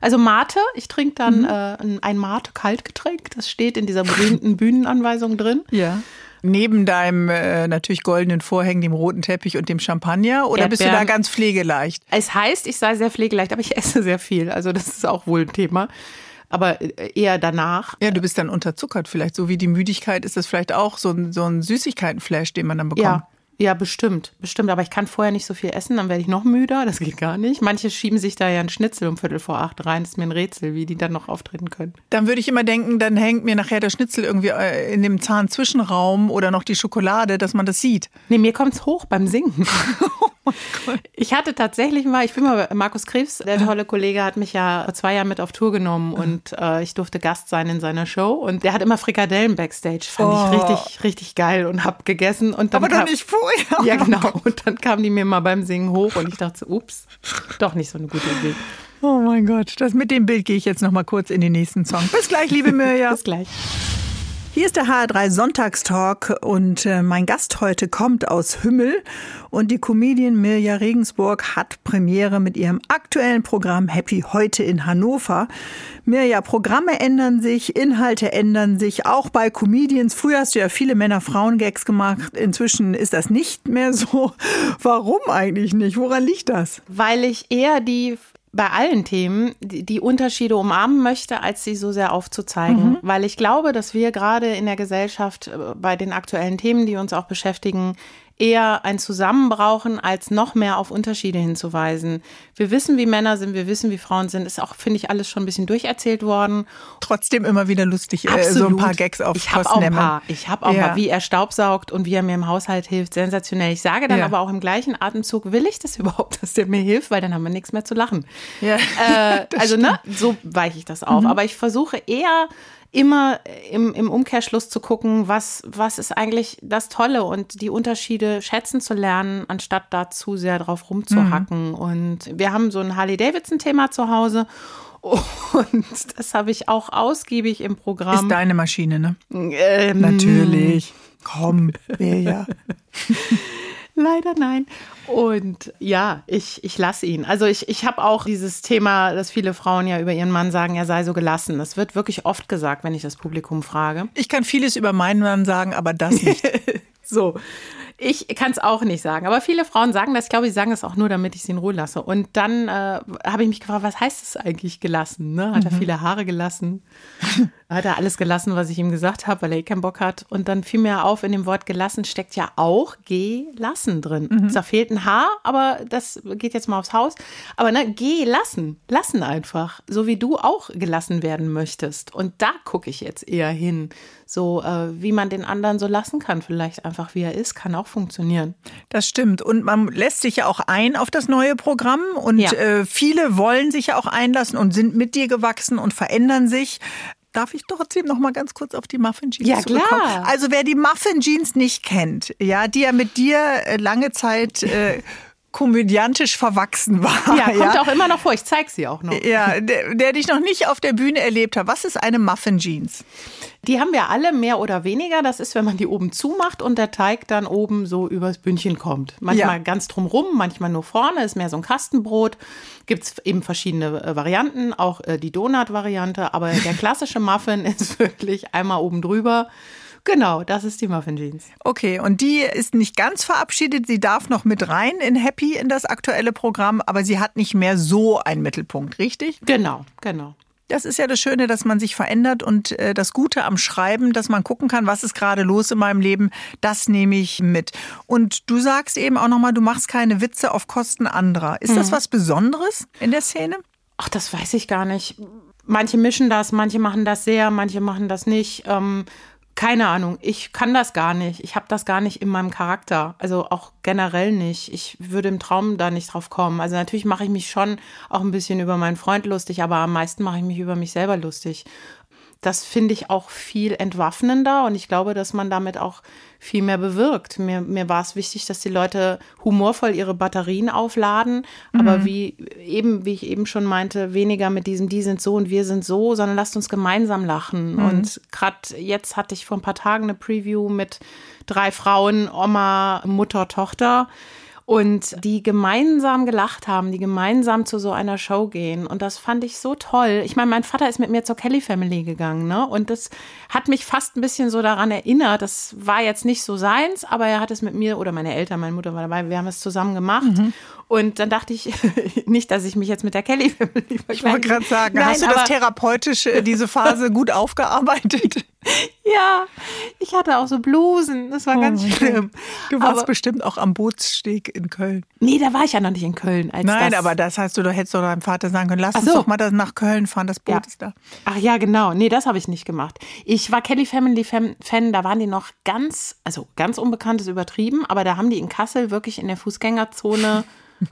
Also Mate, ich trinke dann äh, ein- ein Mate-Kaltgetränk. Das steht in dieser berühmten Bühnenanweisung drin. Ja. Neben deinem äh, natürlich goldenen Vorhängen, dem roten Teppich und dem Champagner? Oder bist du da Erdbeeren. ganz pflegeleicht? Es heißt, ich sei sehr pflegeleicht, aber ich esse sehr viel. Also das ist auch wohl ein Thema. Aber äh, eher danach. Ja, du bist dann unterzuckert vielleicht. So wie die Müdigkeit ist das vielleicht auch so ein, so ein Süßigkeitenflash, den man dann bekommt. Ja, ja, bestimmt, bestimmt. Aber ich kann vorher nicht so viel essen, dann werde ich noch müder. Das geht gar nicht. Manche schieben sich da ja einen Schnitzel um Viertel vor acht rein. Das ist mir ein Rätsel, wie die dann noch auftreten können. Dann würde ich immer denken, dann hängt mir nachher der Schnitzel irgendwie äh, in dem Zahnzwischenraum oder noch die Schokolade, dass man das sieht. Nee, mir kommt's hoch beim Singen. Ich hatte tatsächlich mal, ich bin mal bei Markus Krebs, der tolle Kollege, hat mich ja vor zwei Jahre mit auf Tour genommen und äh, ich durfte Gast sein in seiner Show und der hat immer Frikadellen backstage. Fand Oh. ich richtig, richtig geil und hab gegessen und dann Aber doch nicht Ja, genau. Und dann kamen die mir mal beim Singen hoch und ich dachte, so, ups, doch nicht so eine gute Idee. Oh mein Gott, das mit dem Bild gehe ich jetzt noch mal kurz in den nächsten Song. Bis gleich, liebe Mirja. Bis gleich. Hier ist der HR3 Sonntagstalk und äh, mein Gast heute kommt aus Hümmel und die Comedian Mirja Regensburg hat Premiere mit ihrem aktuellen Programm Happy heute in Hannover. Mirja, Programme ändern sich, Inhalte ändern sich, auch bei Comedians. Früher hast du ja viele Männer-Frauen-Gags gemacht, inzwischen ist das nicht mehr so. Warum eigentlich nicht? Woran liegt das? Weil ich eher die bei allen Themen die, die Unterschiede umarmen möchte, als sie so sehr aufzuzeigen. Weil ich glaube, dass wir gerade in der Gesellschaft äh, bei den aktuellen Themen, die uns auch beschäftigen, eher ein Zusammen brauchen, als noch mehr auf Unterschiede hinzuweisen. Wir wissen, wie Männer sind, wir wissen, wie Frauen sind. Ist auch, finde ich, alles schon ein bisschen durcherzählt worden. Trotzdem immer wieder lustig, äh, so ein paar Gags auf Ich habe auch ein paar. Ich habe auch Ja. mal, wie er staubsaugt und wie er mir im Haushalt hilft. Sensationell. Ich sage dann Ja. aber auch im gleichen Atemzug, will ich das überhaupt, dass der mir hilft, weil dann haben wir nichts mehr zu lachen. Ja. Äh, also, ne, so weiche ich das auf. Aber ich versuche eher immer im, im Umkehrschluss zu gucken, was, was ist eigentlich das Tolle und die Unterschiede schätzen zu lernen, anstatt da zu sehr drauf rumzuhacken. Und wir haben so ein Harley-Davidson-Thema zu Hause. Und das habe ich auch ausgiebig im Programm. Ist deine Maschine, ne? Ähm, Natürlich. Komm, Mirja. Leider nein. Und ja, ich, ich lasse ihn. Also ich, ich habe auch dieses Thema, dass viele Frauen ja über ihren Mann sagen, er sei so gelassen. Das wird wirklich oft gesagt, wenn ich das Publikum frage. Ich kann vieles über meinen Mann sagen, aber das nicht. So. Ich kann es auch nicht sagen, aber viele Frauen sagen das. Ich glaube, sie sagen es auch nur, damit ich sie in Ruhe lasse. Und dann äh, habe ich mich gefragt, was heißt es eigentlich gelassen? Ne? Hat er viele Haare gelassen? hat er alles gelassen, was ich ihm gesagt habe, weil er eh keinen Bock hat? Und dann fiel mir auf, in dem Wort gelassen steckt ja auch gelassen drin. Da fehlt ein Haar, aber das geht jetzt mal aufs Haus. Aber ne, gelassen, lassen einfach, so wie du auch gelassen werden möchtest. Und da gucke ich jetzt eher hin, so äh, wie man den anderen so lassen kann, vielleicht einfach wie er ist, kann auch funktionieren. Das stimmt. Und man lässt sich ja auch ein auf das neue Programm. Und Ja. äh, viele wollen sich ja auch einlassen und sind mit dir gewachsen und verändern sich. Darf ich trotzdem noch mal ganz kurz auf die Muffin Jeans Ja, zurückkommen? klar. Also wer die Muffin Jeans nicht kennt, ja, die ja mit dir äh, lange Zeit äh, komödiantisch verwachsen war. Ja, kommt auch immer noch vor. Ich zeige sie auch noch. Ja, der, der dich noch nicht auf der Bühne erlebt hat. Was ist eine Muffin Jeans? Die haben wir alle mehr oder weniger. Das ist, wenn man die oben zumacht und der Teig dann oben so übers Bündchen kommt. Manchmal Ja. ganz drumrum, manchmal nur vorne. Ist mehr so ein Kastenbrot. Gibt es eben verschiedene äh, Varianten, auch äh, die Donut-Variante. Aber der klassische Muffin ist wirklich einmal oben drüber. Genau, das ist die Muffin Jeans. Okay, und die ist nicht ganz verabschiedet. Sie darf noch mit rein in Happy in das aktuelle Programm, aber sie hat nicht mehr so einen Mittelpunkt, richtig? Genau, genau. Das ist ja das Schöne, dass man sich verändert und äh, das Gute am Schreiben, dass man gucken kann, was ist gerade los in meinem Leben, das nehme ich mit. Und du sagst eben auch nochmal, du machst keine Witze auf Kosten anderer. Ist mhm. das was Besonderes in der Szene? Ach, das weiß ich gar nicht. Manche mischen das, manche machen das sehr, manche machen das nicht. Ähm, keine Ahnung, ich kann das gar nicht. Ich habe das gar nicht in meinem Charakter. Also auch generell nicht. Ich würde im Traum da nicht drauf kommen. Also natürlich mache ich mich schon auch ein bisschen über meinen Freund lustig, aber am meisten mache ich mich über mich selber lustig das finde ich auch viel entwaffnender und ich glaube, dass man damit auch viel mehr bewirkt. Mir, mir war es wichtig, dass die Leute humorvoll ihre Batterien aufladen, mhm. aber wie eben, wie ich eben schon meinte, weniger mit diesem die sind so und wir sind so, sondern lasst uns gemeinsam lachen. Mhm. Und gerade jetzt hatte ich vor ein paar Tagen eine Preview mit drei Frauen, Oma, Mutter, Tochter und die gemeinsam gelacht haben, die gemeinsam zu so einer Show gehen. Und das fand ich so toll. Ich meine, mein Vater ist mit mir zur Kelly Family gegangen, ne? Und das hat mich fast ein bisschen so daran erinnert. Das war jetzt nicht so seins, aber er hat es mit mir oder meine Eltern, meine Mutter war dabei, wir haben es zusammen gemacht. Mhm. Und dann dachte ich nicht, dass ich mich jetzt mit der Kelly Family Ich wollte gerade sagen, Nein, hast du das therapeutisch, äh, diese Phase gut aufgearbeitet? Ja, ich hatte auch so Blusen. Das war oh ganz schlimm. Du warst aber, bestimmt auch am Bootssteg in Köln. Nee, da war ich ja noch nicht in Köln. Nein, das. aber das heißt, du hättest doch deinem Vater sagen können, lass uns so. doch mal nach Köln fahren, das Boot ja. ist da. Ach ja, genau. Nee, das habe ich nicht gemacht. Ich war Kelly Family Fan, da waren die noch ganz, also ganz unbekanntes übertrieben, aber da haben die in Kassel wirklich in der Fußgängerzone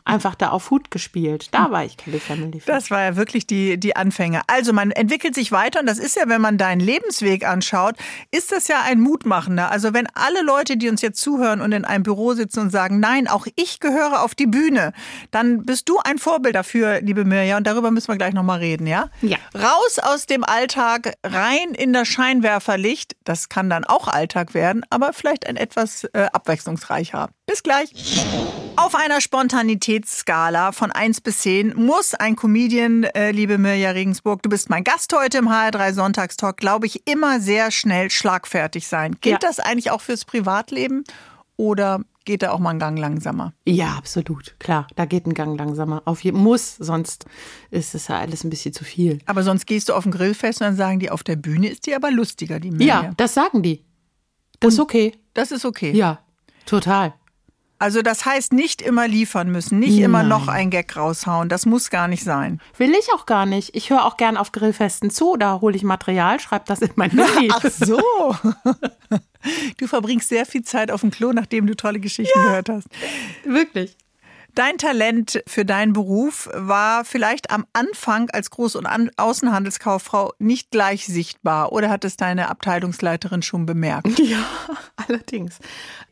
einfach da auf Hut gespielt. Da war ich Kelly Family. Fan. Das war ja wirklich die, die Anfänge. Also man entwickelt sich weiter und das ist ja, wenn man deinen Lebensweg anschaut, ist das ja ein Mutmachender. Also wenn alle Leute, die uns jetzt zuhören und in einem Büro sitzen und sagen, nein, auch ich gehöre auf die Bühne, dann bist du ein Vorbild dafür, liebe Mirja, und darüber müssen wir gleich nochmal reden, ja? Ja. Raus aus dem Alltag, rein in das Scheinwerferlicht. Das kann dann auch Alltag werden, aber vielleicht ein etwas äh, abwechslungsreicher. Bis gleich. Auf einer Spontanitätsskala von 1 bis 10 muss ein Comedian, äh, liebe Mirja Regensburg, du bist mein Gast heute im HR3 Sonntagstalk, glaube ich, immer sehr schnell schlagfertig sein. Gilt ja. das eigentlich auch fürs Privatleben oder geht da auch mal ein Gang langsamer? Ja, absolut. Klar, da geht ein Gang langsamer. Auf jeden muss, sonst ist es ja alles ein bisschen zu viel. Aber sonst gehst du auf ein Grillfest und dann sagen die, auf der Bühne ist die aber lustiger, die Mirja. Ja, das sagen die. Das und ist okay. Das ist okay. Ja, total. Also das heißt, nicht immer liefern müssen, nicht Nein. immer noch ein Gag raushauen. Das muss gar nicht sein. Will ich auch gar nicht. Ich höre auch gern auf Grillfesten zu. Da hole ich Material, schreibe das in mein Handy. Ach so. Du verbringst sehr viel Zeit auf dem Klo, nachdem du tolle Geschichten ja, gehört hast. Wirklich. Dein Talent für deinen Beruf war vielleicht am Anfang als Groß- und Außenhandelskauffrau nicht gleich sichtbar oder hat es deine Abteilungsleiterin schon bemerkt? Ja, allerdings.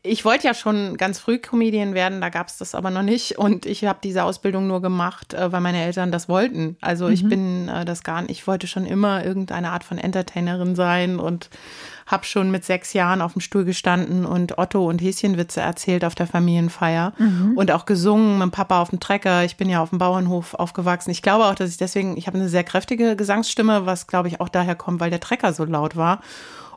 Ich wollte ja schon ganz früh Comedian werden, da gab es das aber noch nicht und ich habe diese Ausbildung nur gemacht, äh, weil meine Eltern das wollten. Also ich mhm. bin äh, das gar nicht, ich wollte schon immer irgendeine Art von Entertainerin sein und habe schon mit sechs Jahren auf dem Stuhl gestanden und Otto und Häschenwitze erzählt auf der Familienfeier mhm. und auch gesungen mit Papa auf dem Trecker. Ich bin ja auf dem Bauernhof aufgewachsen. Ich glaube auch, dass ich deswegen, ich habe eine sehr kräftige Gesangsstimme, was glaube ich auch daher kommt, weil der Trecker so laut war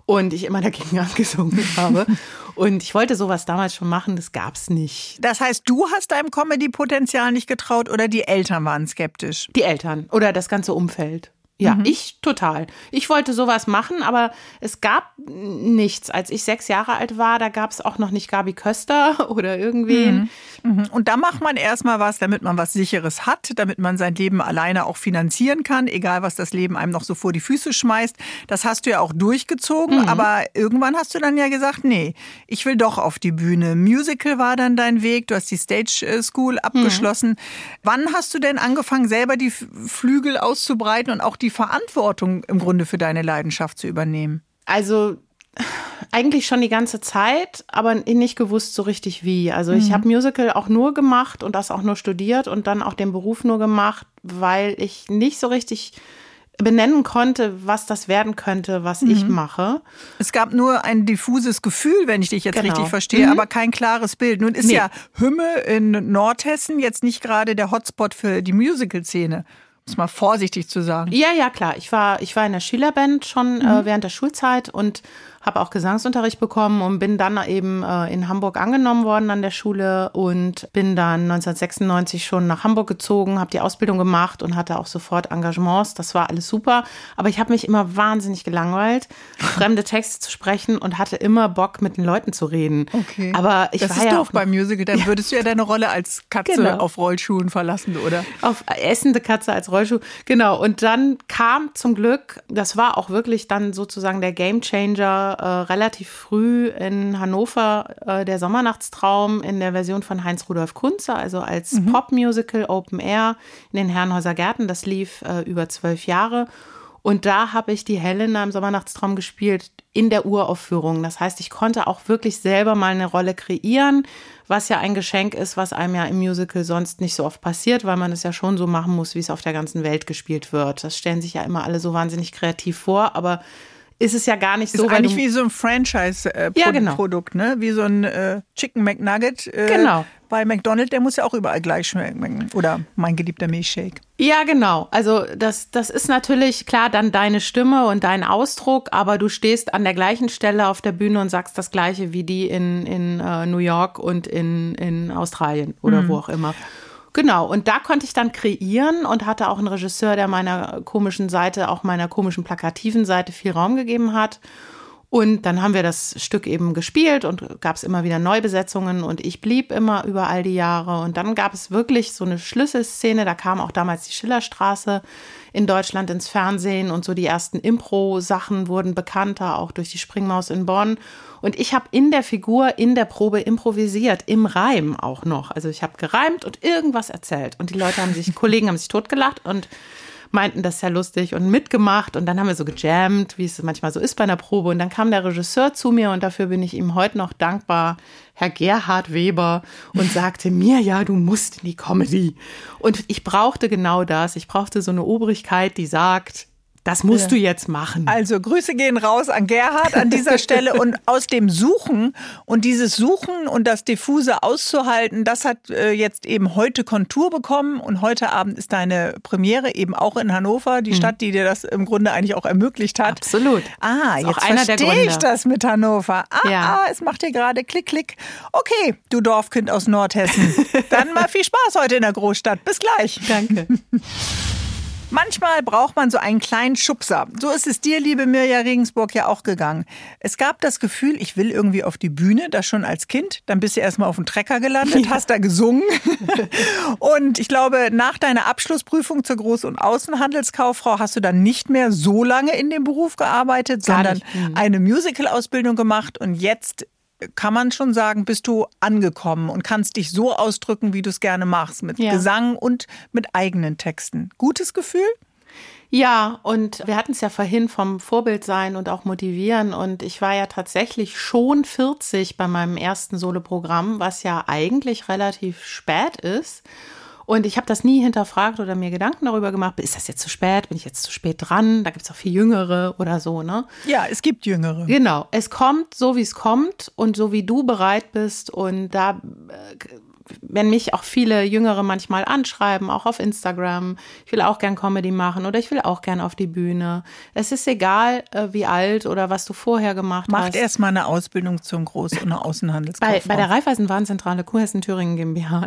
und ich immer dagegen angesungen habe. Und ich wollte sowas damals schon machen, das gab es nicht. Das heißt, du hast deinem Comedy-Potenzial nicht getraut oder die Eltern waren skeptisch? Die Eltern oder das ganze Umfeld. Ja, mhm. ich total. Ich wollte sowas machen, aber es gab nichts. Als ich sechs Jahre alt war, da gab es auch noch nicht Gabi Köster oder irgendwen. Mhm. Mhm. Und da macht man erstmal was, damit man was Sicheres hat, damit man sein Leben alleine auch finanzieren kann, egal was das Leben einem noch so vor die Füße schmeißt. Das hast du ja auch durchgezogen, mhm. aber irgendwann hast du dann ja gesagt, nee, ich will doch auf die Bühne. Musical war dann dein Weg, du hast die Stage äh, School abgeschlossen. Mhm. Wann hast du denn angefangen, selber die Flügel auszubreiten und auch die die Verantwortung im Grunde für deine Leidenschaft zu übernehmen? Also eigentlich schon die ganze Zeit, aber nicht gewusst so richtig wie. Also ich mhm. habe Musical auch nur gemacht und das auch nur studiert und dann auch den Beruf nur gemacht, weil ich nicht so richtig benennen konnte, was das werden könnte, was mhm. ich mache. Es gab nur ein diffuses Gefühl, wenn ich dich jetzt genau. richtig verstehe, mhm. aber kein klares Bild. Nun ist nee. ja Hümme in Nordhessen jetzt nicht gerade der Hotspot für die Musical-Szene um mal vorsichtig zu sagen. Ja, ja, klar. Ich war, ich war in der Schülerband schon äh, mhm. äh, während der Schulzeit und habe auch Gesangsunterricht bekommen und bin dann eben äh, in Hamburg angenommen worden an der Schule und bin dann 1996 schon nach Hamburg gezogen, habe die Ausbildung gemacht und hatte auch sofort Engagements. Das war alles super, aber ich habe mich immer wahnsinnig gelangweilt, fremde Texte zu sprechen und hatte immer Bock mit den Leuten zu reden. Okay. Aber ich das war ist ja doof beim Musical, dann würdest du ja deine Rolle als Katze Genau. auf Rollschuhen verlassen, oder? auf essende Katze als Rollschuh. Genau. Und dann kam zum Glück, das war auch wirklich dann sozusagen der Gamechanger äh, relativ früh in Hannover, äh, der Sommernachtstraum in der Version von Heinz Rudolf Kunze, also als Popmusical Open Air in den Herrenhäuser Gärten. Das lief äh, über zwölf Jahre. Und da habe ich die Helena im Sommernachtstraum gespielt in der Uraufführung. Das heißt, ich konnte auch wirklich selber mal eine Rolle kreieren, was ja ein Geschenk ist, was einem ja im Musical sonst nicht so oft passiert, weil man es ja schon so machen muss, wie es auf der ganzen Welt gespielt wird. Das stellen sich ja immer alle so wahnsinnig kreativ vor, aber ist es ja gar nicht Ist so, weil eigentlich wie so ein Franchise-Produkt, Ja, genau. Produkt, ne? Wie so ein äh, Chicken McNugget. Äh, Genau. Bei McDonald's, der muss ja auch überall gleich schmecken. Oder mein geliebter Milchshake. Ja, genau. Also das, das ist natürlich klar dann deine Stimme und dein Ausdruck, aber du stehst an der gleichen Stelle auf der Bühne und sagst das Gleiche wie die in, in äh, New York und in, in Australien oder wo auch immer. Genau, und da konnte ich dann kreieren und hatte auch einen Regisseur, der meiner komischen Seite, auch meiner komischen plakativen Seite viel Raum gegeben hat. Und dann haben wir das Stück eben gespielt und gab es immer wieder Neubesetzungen und ich blieb immer über all die Jahre. Und dann gab es wirklich so eine Schlüsselszene, da kam auch damals die Schillerstraße in Deutschland ins Fernsehen und so die ersten Impro-Sachen wurden bekannter, auch durch die Springmaus in Bonn. Und ich habe in der Figur, in der Probe improvisiert, im Reim auch noch. Also ich habe gereimt und irgendwas erzählt. Und die Leute haben sich, Kollegen haben sich totgelacht und meinten das sehr lustig und mitgemacht und dann haben wir so gejammt, wie es manchmal so ist bei einer Probe und dann kam der Regisseur zu mir und dafür bin ich ihm heute noch dankbar, Herr Gerhard Weber und sagte mir, ja, du musst in die Comedy. Und ich brauchte genau das, ich brauchte so eine Obrigkeit, die sagt, das musst du jetzt machen. Also Grüße gehen raus an Gerhard an dieser Stelle und aus dem Suchen und dieses Suchen und das diffuse auszuhalten, das hat äh, jetzt eben heute Kontur bekommen und heute Abend ist deine Premiere eben auch in Hannover, die Stadt, die dir das im Grunde eigentlich auch ermöglicht hat. Absolut. Ah, Ist jetzt verstehe ich das mit Hannover. Ah, Ja. ah, es macht hier gerade Klick, Klick. Okay, du Dorfkind aus Nordhessen. Dann mal viel Spaß heute in der Großstadt. Bis gleich. Danke. Manchmal braucht man so einen kleinen Schubser. So ist es dir, liebe Mirja Regensburg, ja auch gegangen. Es gab das Gefühl, ich will irgendwie auf die Bühne, das schon als Kind. Dann bist du erstmal auf dem Trecker gelandet, hast da gesungen. und ich glaube, nach deiner Abschlussprüfung zur Groß- und Außenhandelskauffrau hast du dann nicht mehr so lange in dem Beruf gearbeitet, Gar sondern nicht. Mhm. eine Musical-Ausbildung gemacht und jetzt kann man schon sagen, bist du angekommen und kannst dich so ausdrücken, wie du es gerne machst, mit Ja. Gesang und mit eigenen Texten. Gutes Gefühl? Ja, und wir hatten es ja vorhin vom Vorbild sein und auch motivieren. Und ich war ja tatsächlich schon 40 bei meinem ersten Soloprogramm, was ja eigentlich relativ spät ist. Und ich habe das nie hinterfragt oder mir Gedanken darüber gemacht, ist das jetzt zu spät, bin ich jetzt zu spät dran? Da gibt es auch viel Jüngere oder so, ne? Ja, es gibt Jüngere. Genau, es kommt so, wie es kommt und so, wie du bereit bist. Und da, äh, wenn mich auch viele Jüngere manchmal anschreiben, auch auf Instagram, ich will auch gern Comedy machen oder ich will auch gern auf die Bühne. Es ist egal, äh, wie alt oder was du vorher gemacht Macht hast. erstmal eine Ausbildung zum Groß- und bei, Außenhandelskauffrau. bei der Raiffeisenwarenzentrale Kurhessen Thüringen GmbH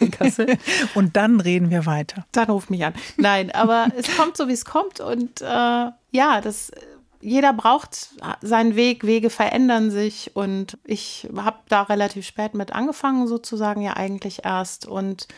in, Kassel. und dann reden wir weiter. Dann ruft mich an. Nein, aber es kommt so, wie es kommt. Und äh, ja, das, jeder braucht seinen Weg, Wege verändern sich. Und ich habe da relativ spät mit angefangen, sozusagen ja eigentlich erst. Und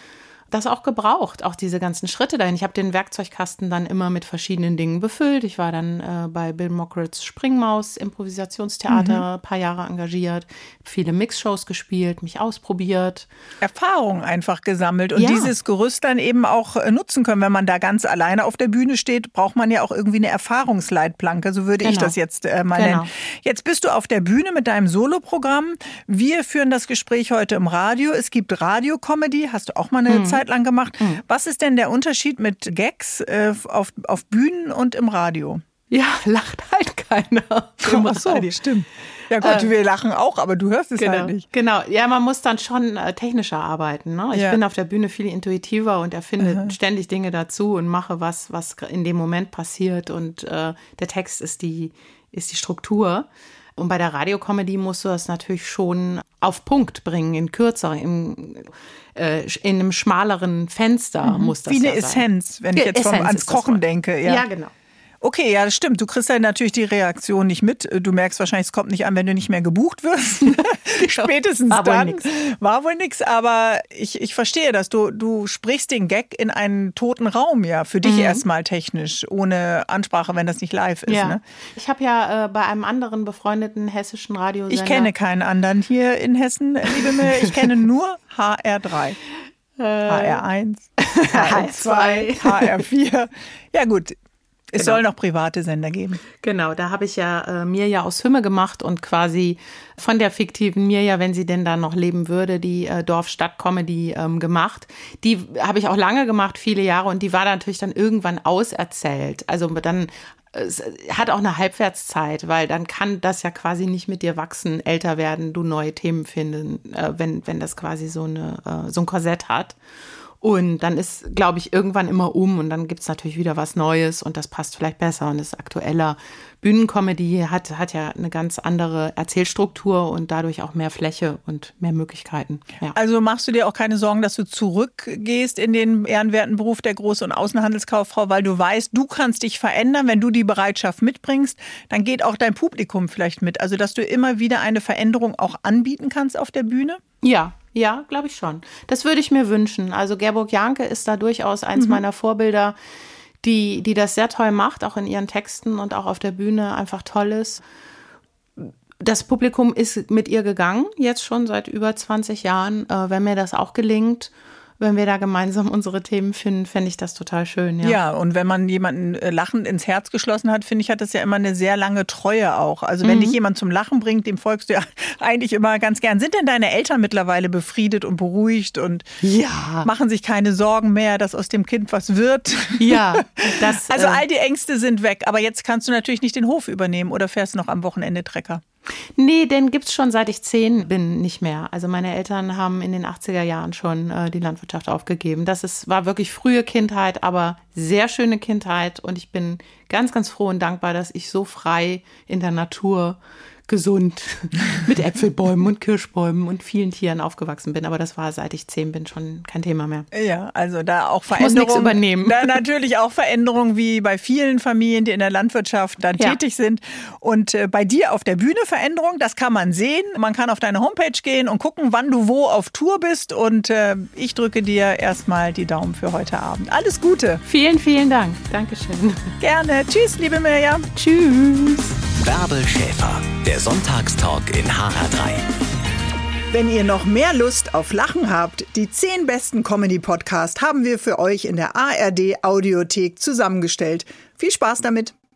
das auch gebraucht, auch diese ganzen Schritte dahin. Ich habe den Werkzeugkasten dann immer mit verschiedenen Dingen befüllt. Ich war dann äh, bei Bill Mockrits Springmaus Improvisationstheater ein paar Jahre engagiert, viele Mixshows gespielt, mich ausprobiert. Erfahrung einfach gesammelt und Ja. dieses Gerüst dann eben auch äh, nutzen können. Wenn man da ganz alleine auf der Bühne steht, braucht man ja auch irgendwie eine Erfahrungsleitplanke. So würde ich Genau. das jetzt äh, mal Genau. nennen. Jetzt bist du auf der Bühne mit deinem Soloprogramm. Wir führen das Gespräch heute im Radio. Es gibt Radio-Comedy, hast du auch mal Mhm. eine Zeit lang gemacht. Was ist denn der Unterschied mit Gags äh, auf, auf Bühnen und im Radio? Ja, lacht halt keiner. im Ach so, Radio. stimmt. Ja Gott, wir lachen auch, aber du hörst es Genau. halt nicht. genau, ja, man muss dann schon äh, technischer arbeiten. Ne? Ich Ja. bin auf der Bühne viel intuitiver und erfinde ständig Dinge dazu und mache was, was in dem Moment passiert und äh, der Text ist die, ist die Struktur. Und bei der Radiokomödie musst du das natürlich schon auf Punkt bringen, in kürzer, im, äh, in einem schmaleren Fenster mhm. muss das Wie eine ja Essenz, wenn ich jetzt vom, ans Kochen denke. Ja. ja, genau. Okay, ja, das stimmt. Du kriegst ja natürlich die Reaktion nicht mit. Du merkst wahrscheinlich, es kommt nicht an, wenn du nicht mehr gebucht wirst. Spätestens war dann. Wohl nix. War wohl nichts, aber ich, ich verstehe das. Du, du sprichst den Gag in einen toten Raum, ja, für dich mhm. erstmal technisch, ohne Ansprache, wenn das nicht live ist. Ja. Ne? Ich habe ja äh, bei einem anderen befreundeten hessischen Radiosender. Ich kenne keinen anderen hier in Hessen, liebe mir. Ich kenne nur HR3. HR1, HR2, HR4. Ja gut, es genau. soll noch private Sender geben. Genau, da habe ich ja äh, Mirja aus Hümme gemacht und quasi von der fiktiven Mirja, wenn sie denn da noch leben würde, die äh, Dorf-Stadt-Comedy ähm, gemacht. Die habe ich auch lange gemacht, viele Jahre, und die war natürlich dann irgendwann auserzählt. Also dann es hat auch eine Halbwertszeit, weil dann kann das ja quasi nicht mit dir wachsen, älter werden, du neue Themen finden, äh, wenn, wenn das quasi so, eine, äh, so ein Korsett hat. Und dann ist, glaube ich, irgendwann immer um und dann gibt's natürlich wieder was Neues und das passt vielleicht besser und ist aktueller. Bühnencomedy hat, hat ja eine ganz andere Erzählstruktur und dadurch auch mehr Fläche und mehr Möglichkeiten. Ja. Also machst du dir auch keine Sorgen, dass du zurückgehst in den ehrenwerten Beruf der Groß- und Außenhandelskauffrau, weil du weißt, du kannst dich verändern, wenn du die Bereitschaft mitbringst, dann geht auch dein Publikum vielleicht mit. Also dass du immer wieder eine Veränderung auch anbieten kannst auf der Bühne? Ja, ja, glaube ich schon. Das würde ich mir wünschen. Also Gerburg Janke ist da durchaus eins mhm. meiner Vorbilder, die, die das sehr toll macht, auch in ihren Texten und auch auf der Bühne einfach toll ist. Das Publikum ist mit ihr gegangen, jetzt schon seit über 20 Jahren. Äh, wenn mir das auch gelingt, wenn wir da gemeinsam unsere Themen finden, fände ich das total schön. Ja. ja, und wenn man jemanden äh, lachend ins Herz geschlossen hat, finde ich, hat das ja immer eine sehr lange Treue auch. Also wenn mhm. dich jemand zum Lachen bringt, dem folgst du ja eigentlich immer ganz gern. Sind denn deine Eltern mittlerweile befriedet und beruhigt und ja. machen sich keine Sorgen mehr, dass aus dem Kind was wird? Ja, das. also äh, all die Ängste sind weg. Aber jetzt kannst du natürlich nicht den Hof übernehmen oder fährst noch am Wochenende Trecker. Nee, den gibt es schon seit ich zehn bin nicht mehr. Also meine Eltern haben in den 80er Jahren schon äh, die Landwirtschaft aufgegeben. Das ist, war wirklich frühe Kindheit, aber sehr schöne Kindheit und ich bin ganz, ganz froh und dankbar, dass ich so frei in der Natur gesund mit Äpfelbäumen und Kirschbäumen und vielen Tieren aufgewachsen bin. Aber das war, seit ich zehn bin, schon kein Thema mehr. Ja, also da auch Veränderungen. Ich muss übernehmen. Da natürlich auch Veränderungen wie bei vielen Familien, die in der Landwirtschaft dann ja. tätig sind. Und äh, bei dir auf der Bühne Veränderung, das kann man sehen. Man kann auf deine Homepage gehen und gucken, wann du wo auf Tour bist. Und äh, ich drücke dir erstmal die Daumen für heute Abend. Alles Gute. Vielen, vielen Dank. Dankeschön. Gerne. Tschüss, liebe Mirjam. Tschüss. Bärbel Schäfer, der Sonntagstalk in HR3. Wenn ihr noch mehr Lust auf Lachen habt, die zehn besten Comedy-Podcasts haben wir für euch in der ARD Audiothek zusammengestellt. Viel Spaß damit!